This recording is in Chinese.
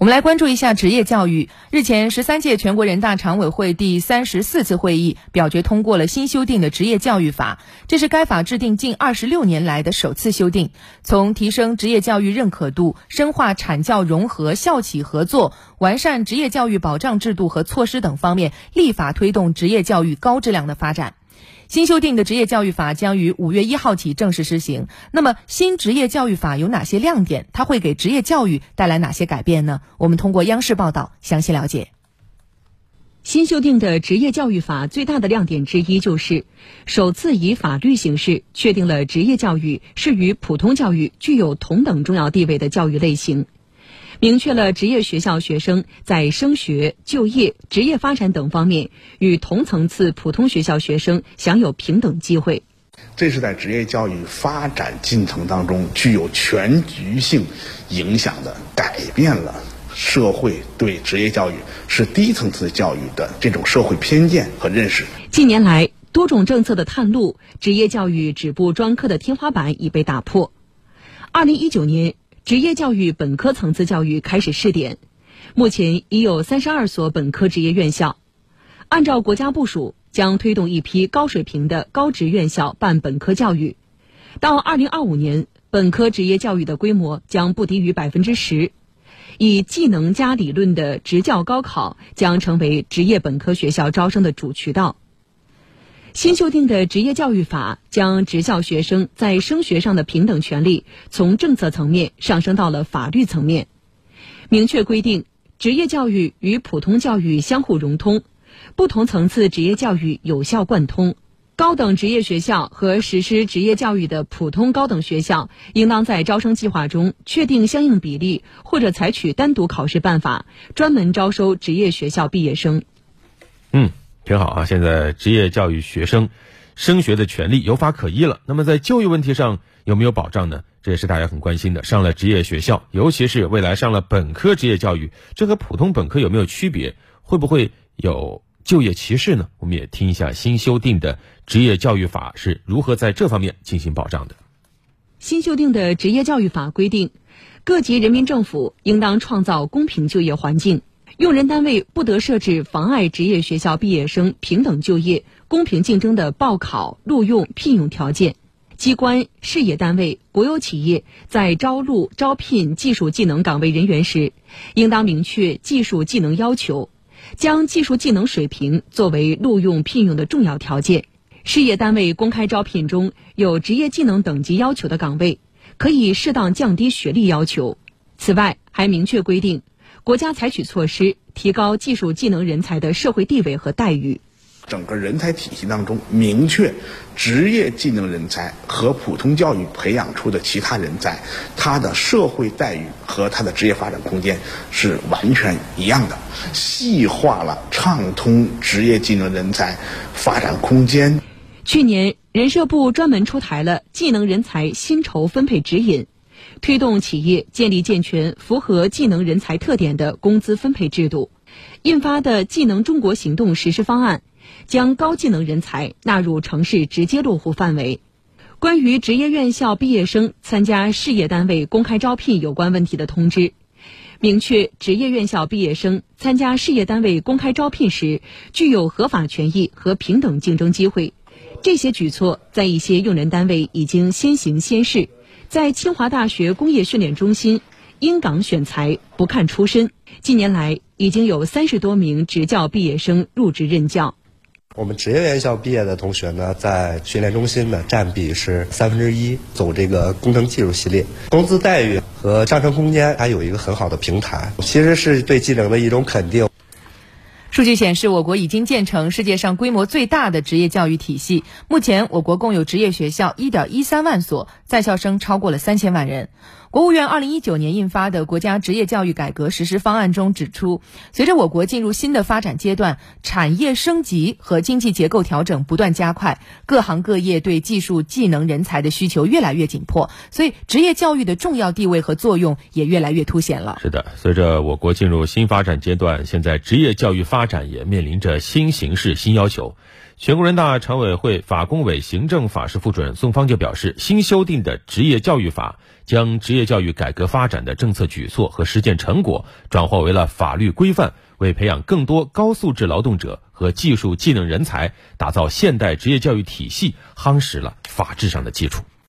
我们来关注一下职业教育。日前，十三届全国人大常委会第三十四次会议表决通过了新修订的职业教育法，这是该法制定近二十六年来的首次修订。从提升职业教育认可度、深化产教融合、校企合作、完善职业教育保障制度和措施等方面，立法推动职业教育高质量的发展。新修订的职业教育法将于五月一号起正式施行。那么，新职业教育法有哪些亮点？它会给职业教育带来哪些改变呢？我们通过央视报道详细了解。新修订的职业教育法最大的亮点之一就是，首次以法律形式确定了职业教育是与普通教育具有同等重要地位的教育类型。明确了职业学校学生在升学、就业、职业发展等方面与同层次普通学校学生享有平等机会。这是在职业教育发展进程当中具有全局性影响的，改变了社会对职业教育是低层次教育的这种社会偏见和认识。近年来，多种政策的探路，职业教育止步专科的天花板已被打破。二零一九年。职业教育本科层次教育开始试点，目前已有三十二所本科职业院校。按照国家部署，将推动一批高水平的高职院校办本科教育。到二零二五年，本科职业教育的规模将不低于百分之十。以技能加理论的职教高考将成为职业本科学校招生的主渠道。新修订的职业教育法将职校学生在升学上的平等权利从政策层面上升到了法律层面，明确规定职业教育与普通教育相互融通，不同层次职业教育有效贯通。高等职业学校和实施职业教育的普通高等学校，应当在招生计划中确定相应比例，或者采取单独考试办法，专门招收职业学校毕业生。嗯。挺好啊！现在职业教育学生升学的权利有法可依了。那么在就业问题上有没有保障呢？这也是大家很关心的。上了职业学校，尤其是未来上了本科职业教育，这和普通本科有没有区别？会不会有就业歧视呢？我们也听一下新修订的职业教育法是如何在这方面进行保障的。新修订的职业教育法规定，各级人民政府应当创造公平就业环境。用人单位不得设置妨碍职业学校毕业生平等就业、公平竞争的报考、录用、聘用条件。机关、事业单位、国有企业在招录、招聘技术技能岗位人员时，应当明确技术技能要求，将技术技能水平作为录用聘用的重要条件。事业单位公开招聘中有职业技能等级要求的岗位，可以适当降低学历要求。此外，还明确规定。国家采取措施，提高技术技能人才的社会地位和待遇。整个人才体系当中，明确职业技能人才和普通教育培养出的其他人才，他的社会待遇和他的职业发展空间是完全一样的。细化了畅通职业技能人才发展空间。去年，人社部专门出台了技能人才薪酬分配指引。推动企业建立健全、符合技能人才特点的工资分配制度，印发的“技能中国行动”实施方案，将高技能人才纳入城市直接落户范围。关于职业院校毕业生参加事业单位公开招聘有关问题的通知，明确职业院校毕业生参加事业单位公开招聘时具有合法权益和平等竞争机会。这些举措在一些用人单位已经先行先试。在清华大学工业训练中心，因港选才，不看出身。近年来，已经有三十多名职教毕业生入职任教。我们职业院校毕业的同学呢，在训练中心的占比是三分之一，走这个工程技术系列，工资待遇和上升空间还有一个很好的平台，其实是对技能的一种肯定。数据显示，我国已经建成世界上规模最大的职业教育体系。目前，我国共有职业学校一点一三万所，在校生超过了三千万人。国务院二零一九年印发的《国家职业教育改革实施方案》中指出，随着我国进入新的发展阶段，产业升级和经济结构调整不断加快，各行各业对技术技能人才的需求越来越紧迫，所以职业教育的重要地位和作用也越来越凸显了。是的，随着我国进入新发展阶段，现在职业教育发展也面临着新形势、新要求。全国人大常委会法工委行政法室副主任宋方就表示，新修订的职业教育法将职业教育改革发展的政策举措和实践成果转化为了法律规范，为培养更多高素质劳动者和技术技能人才，打造现代职业教育体系，夯实了法治上的基础。